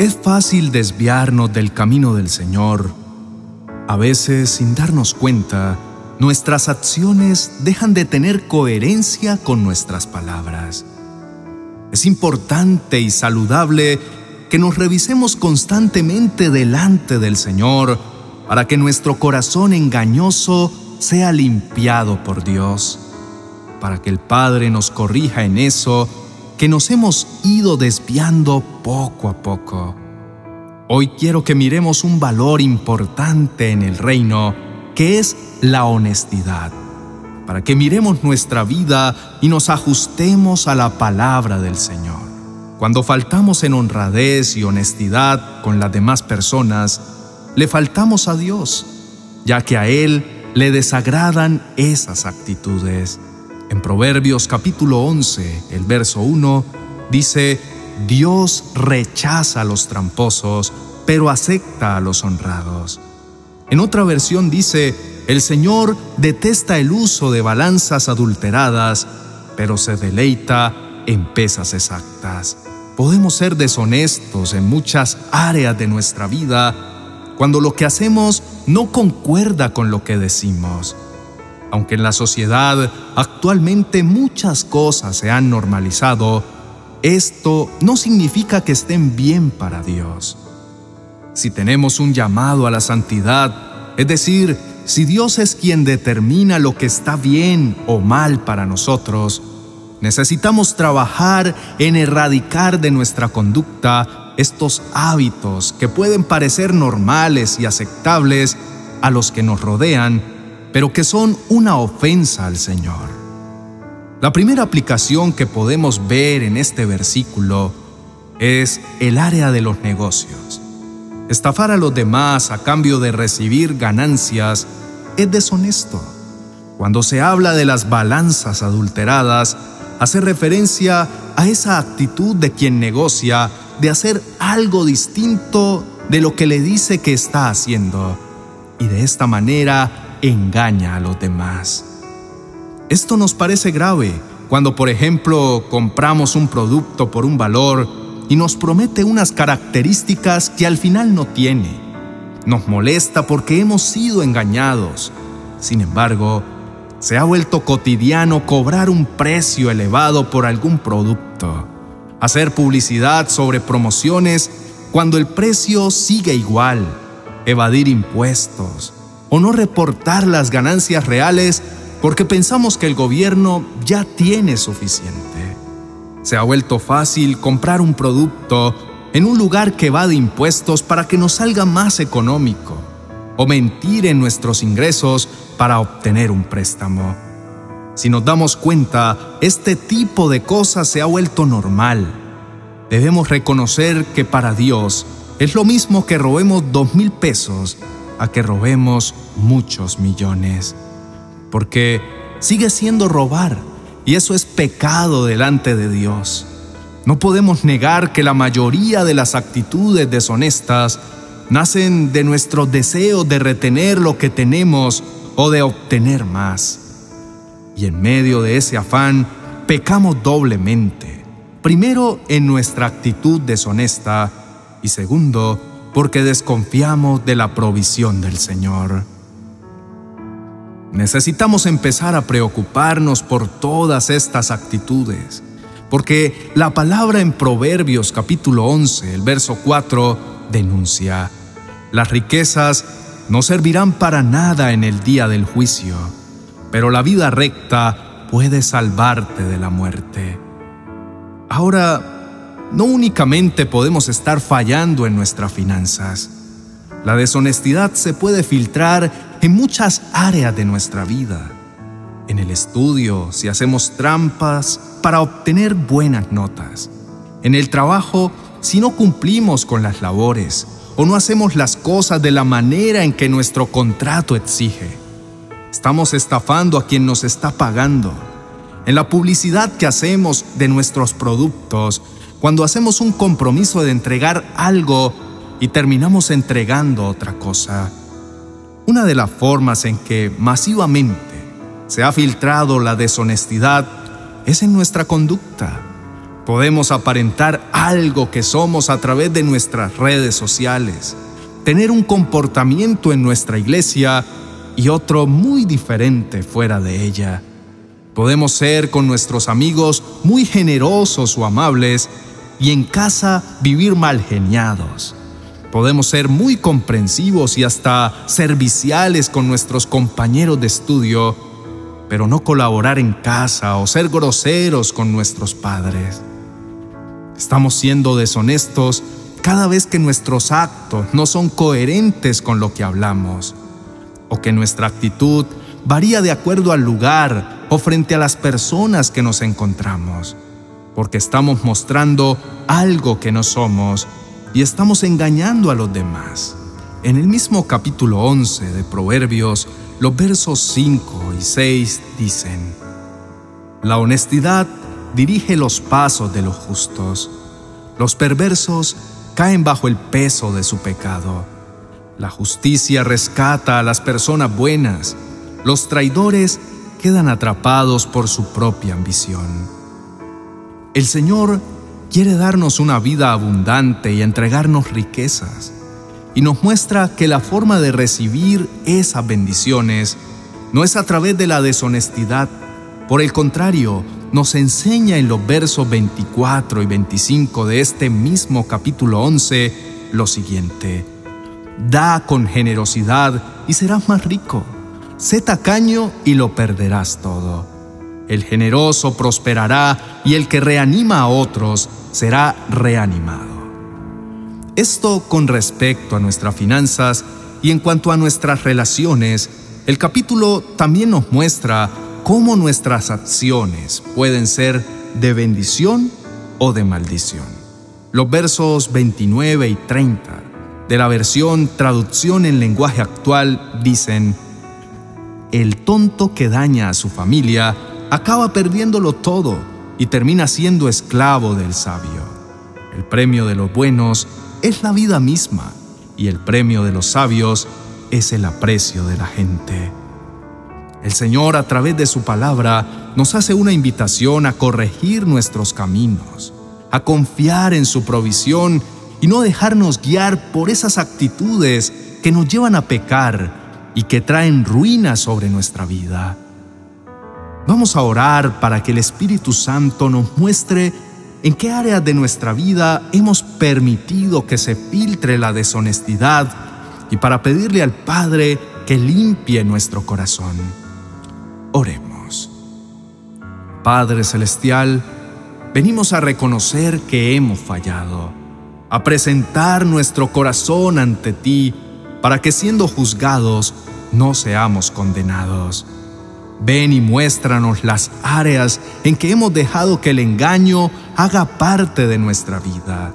Es fácil desviarnos del camino del Señor. A veces, sin darnos cuenta, nuestras acciones dejan de tener coherencia con nuestras palabras. Es importante y saludable que nos revisemos constantemente delante del Señor para que nuestro corazón engañoso sea limpiado por Dios, para que el Padre nos corrija en eso que nos hemos ido desviando poco a poco. Hoy quiero que miremos un valor importante en el reino, que es la honestidad, para que miremos nuestra vida y nos ajustemos a la palabra del Señor. Cuando faltamos en honradez y honestidad con las demás personas, le faltamos a Dios, ya que a Él le desagradan esas actitudes. En Proverbios capítulo 11, el verso 1, dice, Dios rechaza a los tramposos, pero acepta a los honrados. En otra versión dice, el Señor detesta el uso de balanzas adulteradas, pero se deleita en pesas exactas. Podemos ser deshonestos en muchas áreas de nuestra vida cuando lo que hacemos no concuerda con lo que decimos. Aunque en la sociedad actualmente muchas cosas se han normalizado, esto no significa que estén bien para Dios. Si tenemos un llamado a la santidad, es decir, si Dios es quien determina lo que está bien o mal para nosotros, necesitamos trabajar en erradicar de nuestra conducta estos hábitos que pueden parecer normales y aceptables a los que nos rodean, pero que son una ofensa al Señor. La primera aplicación que podemos ver en este versículo es el área de los negocios. Estafar a los demás a cambio de recibir ganancias es deshonesto. Cuando se habla de las balanzas adulteradas, hace referencia a esa actitud de quien negocia de hacer algo distinto de lo que le dice que está haciendo y de esta manera engaña a los demás. Esto nos parece grave cuando, por ejemplo, compramos un producto por un valor y nos promete unas características que al final no tiene. Nos molesta porque hemos sido engañados. Sin embargo, se ha vuelto cotidiano cobrar un precio elevado por algún producto, hacer publicidad sobre promociones cuando el precio sigue igual, evadir impuestos, o no reportar las ganancias reales porque pensamos que el gobierno ya tiene suficiente. Se ha vuelto fácil comprar un producto en un lugar que va de impuestos para que nos salga más económico, o mentir en nuestros ingresos para obtener un préstamo. Si nos damos cuenta, este tipo de cosas se ha vuelto normal. Debemos reconocer que para Dios es lo mismo que robemos dos mil pesos a que robemos muchos millones. Porque sigue siendo robar y eso es pecado delante de Dios. No podemos negar que la mayoría de las actitudes deshonestas nacen de nuestro deseo de retener lo que tenemos o de obtener más. Y en medio de ese afán, pecamos doblemente. Primero, en nuestra actitud deshonesta y segundo, porque desconfiamos de la provisión del Señor. Necesitamos empezar a preocuparnos por todas estas actitudes, porque la palabra en Proverbios capítulo 11, el verso 4, denuncia, las riquezas no servirán para nada en el día del juicio, pero la vida recta puede salvarte de la muerte. Ahora, no únicamente podemos estar fallando en nuestras finanzas. La deshonestidad se puede filtrar en muchas áreas de nuestra vida. En el estudio, si hacemos trampas para obtener buenas notas. En el trabajo, si no cumplimos con las labores o no hacemos las cosas de la manera en que nuestro contrato exige. Estamos estafando a quien nos está pagando. En la publicidad que hacemos de nuestros productos, cuando hacemos un compromiso de entregar algo y terminamos entregando otra cosa. Una de las formas en que masivamente se ha filtrado la deshonestidad es en nuestra conducta. Podemos aparentar algo que somos a través de nuestras redes sociales, tener un comportamiento en nuestra iglesia y otro muy diferente fuera de ella. Podemos ser con nuestros amigos muy generosos o amables y en casa vivir mal geniados. Podemos ser muy comprensivos y hasta serviciales con nuestros compañeros de estudio, pero no colaborar en casa o ser groseros con nuestros padres. Estamos siendo deshonestos cada vez que nuestros actos no son coherentes con lo que hablamos, o que nuestra actitud varía de acuerdo al lugar o frente a las personas que nos encontramos, porque estamos mostrando algo que no somos y estamos engañando a los demás. En el mismo capítulo 11 de Proverbios, los versos 5 y 6 dicen, La honestidad dirige los pasos de los justos, los perversos caen bajo el peso de su pecado. La justicia rescata a las personas buenas, los traidores quedan atrapados por su propia ambición. El Señor quiere darnos una vida abundante y entregarnos riquezas, y nos muestra que la forma de recibir esas bendiciones no es a través de la deshonestidad, por el contrario, nos enseña en los versos 24 y 25 de este mismo capítulo 11 lo siguiente. Da con generosidad y serás más rico. Sé tacaño y lo perderás todo. El generoso prosperará y el que reanima a otros será reanimado. Esto con respecto a nuestras finanzas y en cuanto a nuestras relaciones, el capítulo también nos muestra cómo nuestras acciones pueden ser de bendición o de maldición. Los versos 29 y 30 de la versión Traducción en lenguaje actual dicen, El tonto que daña a su familia acaba perdiéndolo todo y termina siendo esclavo del sabio. El premio de los buenos es la vida misma y el premio de los sabios es el aprecio de la gente. El Señor a través de su palabra nos hace una invitación a corregir nuestros caminos, a confiar en su provisión y no dejarnos guiar por esas actitudes que nos llevan a pecar y que traen ruina sobre nuestra vida. Vamos a orar para que el Espíritu Santo nos muestre en qué áreas de nuestra vida hemos permitido que se filtre la deshonestidad y para pedirle al Padre que limpie nuestro corazón. Oremos. Padre Celestial, venimos a reconocer que hemos fallado, a presentar nuestro corazón ante ti para que siendo juzgados no seamos condenados. Ven y muéstranos las áreas en que hemos dejado que el engaño haga parte de nuestra vida.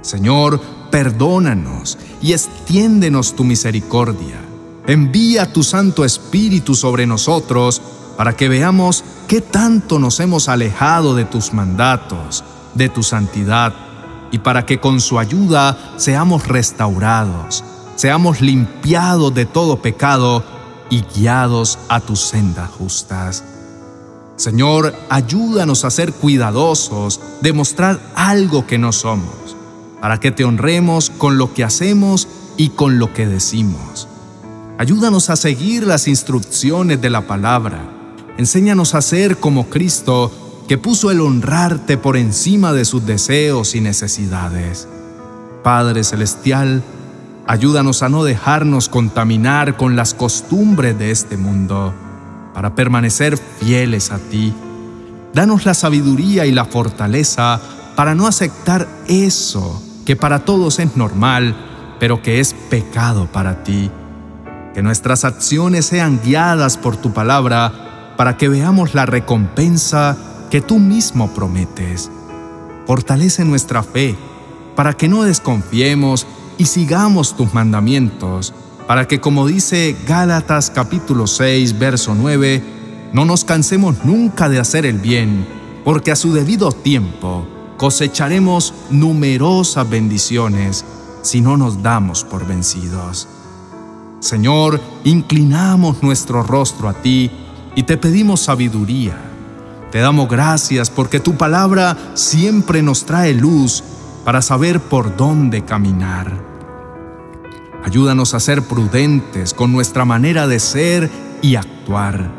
Señor, perdónanos y extiéndenos tu misericordia Envía tu Santo Espíritu sobre nosotros para que veamos qué tanto nos hemos alejado de tus mandatos, de tu santidad, y para que con su ayuda seamos restaurados, seamos limpiados de todo pecado y guiados a tus sendas justas. Señor, ayúdanos a ser cuidadosos de mostrar algo que no somos, para que te honremos con lo que hacemos y con lo que decimos Ayúdanos a seguir las instrucciones de la palabra. Enséñanos a ser como Cristo, que puso el honrarte por encima de sus deseos y necesidades. Padre Celestial, ayúdanos a no dejarnos contaminar con las costumbres de este mundo, para permanecer fieles a ti. Danos la sabiduría y la fortaleza para no aceptar eso que para todos es normal, pero que es pecado para ti que nuestras acciones sean guiadas por tu palabra para que veamos la recompensa que tú mismo prometes. Fortalece nuestra fe para que no desconfiemos y sigamos tus mandamientos, para que como dice Gálatas capítulo 6, verso 9, no nos cansemos nunca de hacer el bien, porque a su debido tiempo cosecharemos numerosas bendiciones si no nos damos por vencidos. Señor, inclinamos nuestro rostro a ti y te pedimos sabiduría. Te damos gracias porque tu palabra siempre nos trae luz para saber por dónde caminar. Ayúdanos a ser prudentes con nuestra manera de ser y actuar.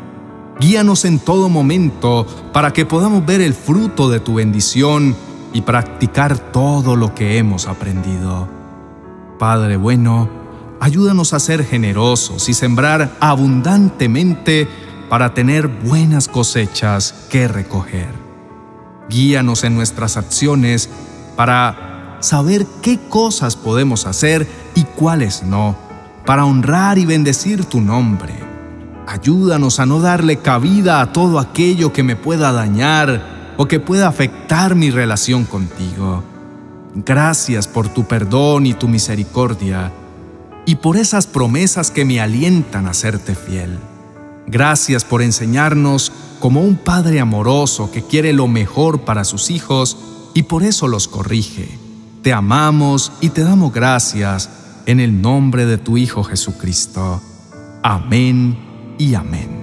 Guíanos en todo momento para que podamos ver el fruto de tu bendición y practicar todo lo que hemos aprendido. Padre bueno, ayúdanos a ser generosos y sembrar abundantemente para tener buenas cosechas que recoger. Guíanos en nuestras acciones para saber qué cosas podemos hacer y cuáles no, para honrar y bendecir tu nombre. Ayúdanos a no darle cabida a todo aquello que me pueda dañar o que pueda afectar mi relación contigo. Gracias por tu perdón y tu misericordia y por esas promesas que me alientan a serte fiel. Gracias por enseñarnos como un Padre amoroso que quiere lo mejor para sus hijos y por eso los corrige. Te amamos y te damos gracias en el nombre de tu Hijo Jesucristo. Amén y amén.